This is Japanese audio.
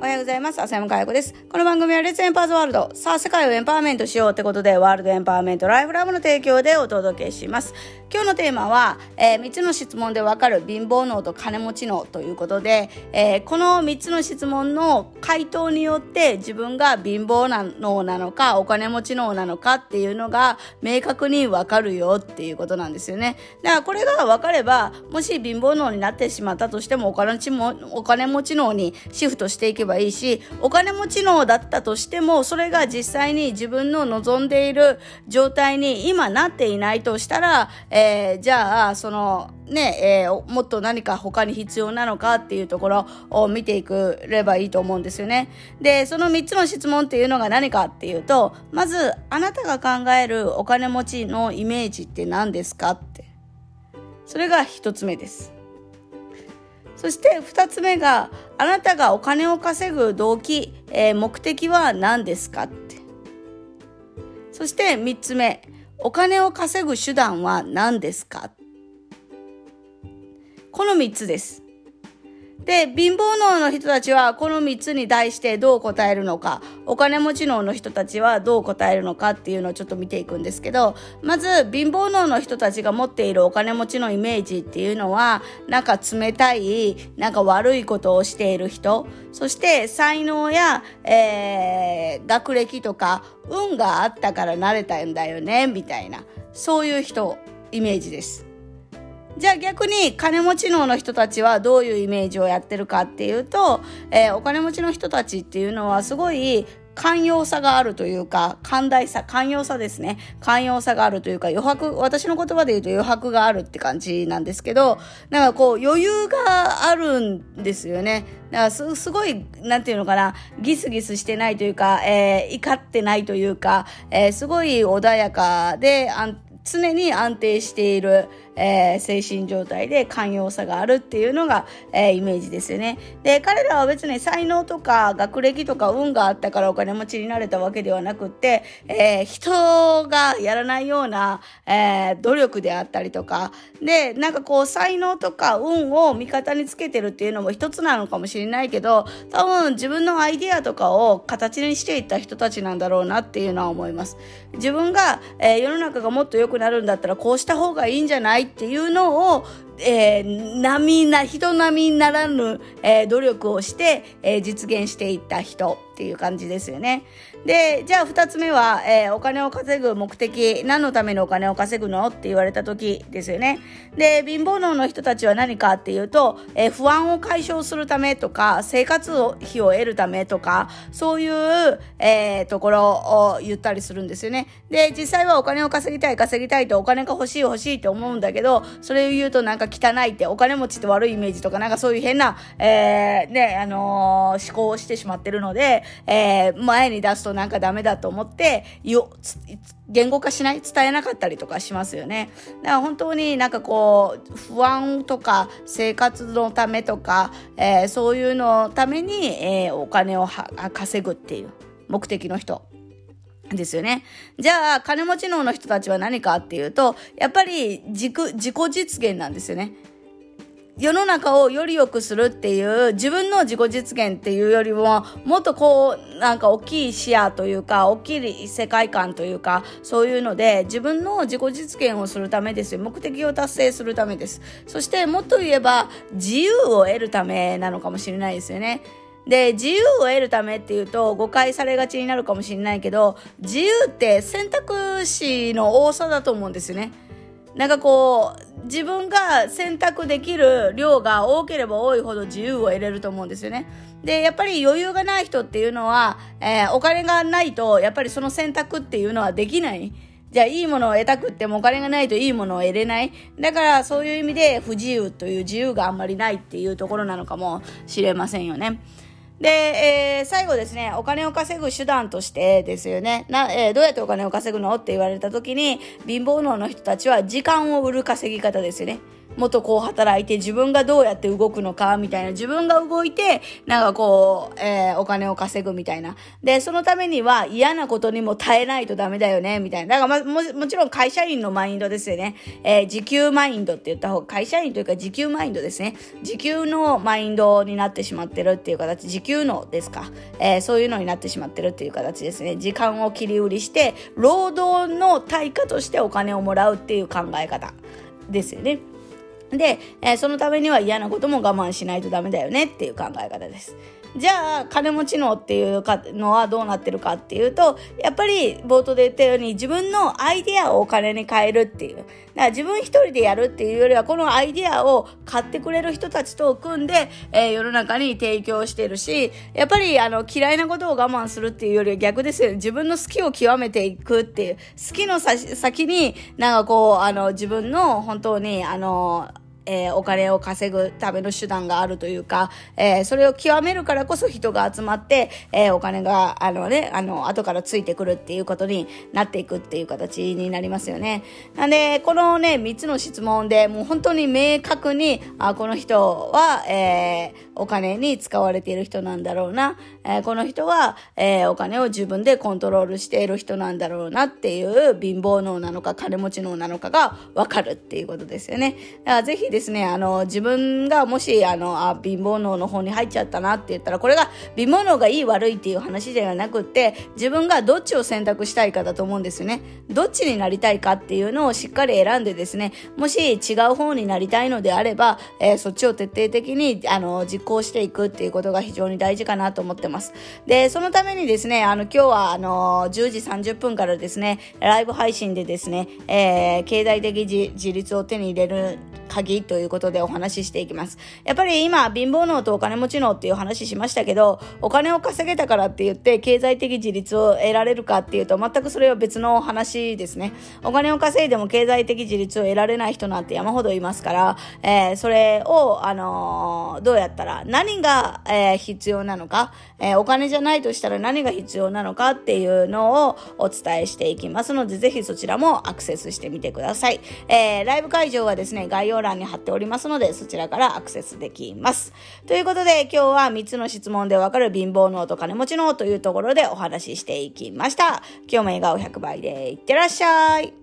おはようございます。浅山佳代子です。この番組はレッツエンパーズワールド。さあ、世界をエンパワーメントしようってことで、ワールドエンパワーメントライフラブの提供でお届けします。今日のテーマは、えー、3つの質問でわかる貧乏脳と金持ち脳ということで、えー、この3つの質問の回答によって自分が貧乏な脳なのか、お金持ち脳なのかっていうのが明確にわかるよっていうことなんですよね。だからこれが分かれば、もし貧乏脳になってしまったとしても、お金持ちもお金持ち脳にシフトしていけばいいし、お金持ちのだったとしても、それが実際に自分の望んでいる状態に今なっていないとしたら、えー、えじゃあ、その、ね、えー、もっと何か他に必要なのかっていうところを見ていくればいいと思うんですよね。で、その3つの質問っていうのが何かっていうと、まず、あなたが考えるお金持ちのイメージって何ですかって。それが1つ目です。そして2つ目があなたがお金を稼ぐ動機、えー、目的は何ですかってそして3つ目お金を稼ぐ手段は何ですか？この3つです。で、貧乏脳の人たちはこの3つに対してどう答えるのか、お金持ち脳の人たちはどう答えるのかっていうのをちょっと見ていくんですけど、まず貧乏脳の人たちが持っているお金持ちのイメージっていうのは、なんか冷たい、なんか悪いことをしている人、そして才能や、えー、学歴とか運があったから慣れたんだよね、みたいな、そういう人、イメージです。じゃあ逆に金持ち脳の人たちはどういうイメージをやってるかっていうと、えー、お金持ちの人たちっていうのはすごい寛容さがあるというか、寛大さ、寛容さですね。寛容さがあるというか、余白、私の言葉で言うと余白があるって感じなんですけど、なんかこう余裕があるんですよね。だからすすごい、なんていうのかな、ギスギスしてないというか、えー、怒ってないというか、えー、すごい穏やかで、常に安定している、えー、精神状態で寛容さがあるっていうのが、えー、イメージですよね。で、彼らは別に才能とか学歴とか運があったからお金持ちになれたわけではなくって、えー、人がやらないような、え努力であったりとか、で、なんかこう才能とか運を味方につけてるっていうのも一つなのかもしれないけど、多分自分のアイデアとかを形にしていった人たちなんだろうなっていうのは思います。自分が、え世の中がもっと良くなるんだったらこうした方がいいんじゃないっていうのを、えー、並な、人並みならぬ、えー、努力をして、えー、実現していった人。っていう感じですよね。で、じゃあ二つ目は、えー、お金を稼ぐ目的、何のためのお金を稼ぐのって言われた時ですよね。で、貧乏能の人たちは何かっていうと、えー、不安を解消するためとか、生活費を得るためとか、そういう、えー、ところを言ったりするんですよね。で、実際はお金を稼ぎたい、稼ぎたいとお金が欲しい欲しいって思うんだけど、それを言うとなんか汚いって、お金持ちって悪いイメージとか、なんかそういう変な、えー、ね、あのー、思考をしてしまってるので、えー、前に出すとなんかダメだと思って、よ、言語化しない伝えなかったりとかしますよね。だから本当になんかこう、不安とか生活のためとか、えー、そういうのために、えー、お金を稼ぐっていう目的の人。ですよね。じゃあ、金持ち脳の人たちは何かっていうと、やっぱり自自己実現なんですよね。世の中をより良くするっていう自分の自己実現っていうよりももっとこうなんか大きい視野というか大きい世界観というかそういうので自分の自己実現をするためですよ。目的を達成するためです。そしてもっと言えば自由を得るためなのかもしれないですよね。で、自由を得るためっていうと誤解されがちになるかもしれないけど、自由って選択肢の多さだと思うんですよね。なんかこう、自分が選択できる量が多ければ多いほど自由を得れると思うんですよね。で、やっぱり余裕がない人っていうのは、えー、お金がないと、やっぱりその選択っていうのはできない。じゃあ、いいものを得たくってもお金がないといいものを得れない。だから、そういう意味で不自由という自由があんまりないっていうところなのかもしれませんよね。で、えー、最後ですね、お金を稼ぐ手段としてですよね、な、えー、どうやってお金を稼ぐの？って言われた時に、貧乏能の人たちは時間を売る稼ぎ方ですよね。もっとこう働いて自分がどうやって動くのかみたいな自分が動いてなんかこう、えー、お金を稼ぐみたいな。でそのためには嫌なことにも耐えないとダメだよねみたいな。だから、ま、ももちろん会社員のマインドですよね、えー、時給マインドって言った方が会社員というか時給マインドですね。時給のマインドになってしまってるっていう形。時給のですか、えー、そういうのになってしまってるっていう形ですね。時間を切り売りして労働の対価としてお金をもらうっていう考え方ですよね。で、えー、そのためには嫌なことも我慢しないとダメだよねっていう考え方です。じゃあ金持ちのっていうかのはどうなってるかっていうとやっぱり冒頭で言ったように自分のアイディアをお金に変えるっていう。だから自分一人でやるっていうよりはこのアイディアを買ってくれる人たちと組んで、えー、世の中に提供してるしやっぱりあの嫌いなことを我慢するっていうよりは逆ですよね。自分の好きを極めていくっていう。好きの先になんかこうあの自分の本当にあのえー、お金を稼ぐための手段があるというか、えー、それを極めるからこそ人が集まって、えー、お金が、あのね、あの、後からついてくるっていうことになっていくっていう形になりますよね。なんで、このね、3つの質問でもう本当に明確に、あ、この人は、えお金に使われている人なんだろうな、えこの人は、えお金を自分でコントロールしている人なんだろうなっていう貧乏脳なのか金持ち脳なのかがわかるっていうことですよね。だからぜひですですね、あの、自分がもし、あの、あ、貧乏脳の方に入っちゃったなって言ったら、これが貧乏脳がいい悪いっていう話ではなくって、自分がどっちを選択したいかだと思うんですよね。どっちになりたいかっていうのをしっかり選んでですね、もし違う方になりたいのであれば、えー、そっちを徹底的に、あの、実行していくっていうことが非常に大事かなと思ってます。で、そのためにですね、あの、今日は、あの、10時30分からですね、ライブ配信でですね、えー、経済的自立を手に入れる鍵ということでお話ししていきます。やっぱり今、貧乏脳とお金持ち脳っていう話しましたけど、お金を稼げたからって言って経済的自立を得られるかっていうと、全くそれは別の話ですね。お金を稼いでも経済的自立を得られない人なんて山ほどいますから、えー、それを、あのー、どうやったら、何が、えー、必要なのか、えお金じゃないとしたら何が必要なのかっていうのをお伝えしていきますので、ぜひそちらもアクセスしてみてください。えライブ会場はですね、概要要欄に貼っておりますので、そちらからアクセスできます。ということで、今日は3つの質問でわかる貧乏脳と金持ち脳というところでお話ししていきました。今日も笑顔100倍でいってらっしゃい。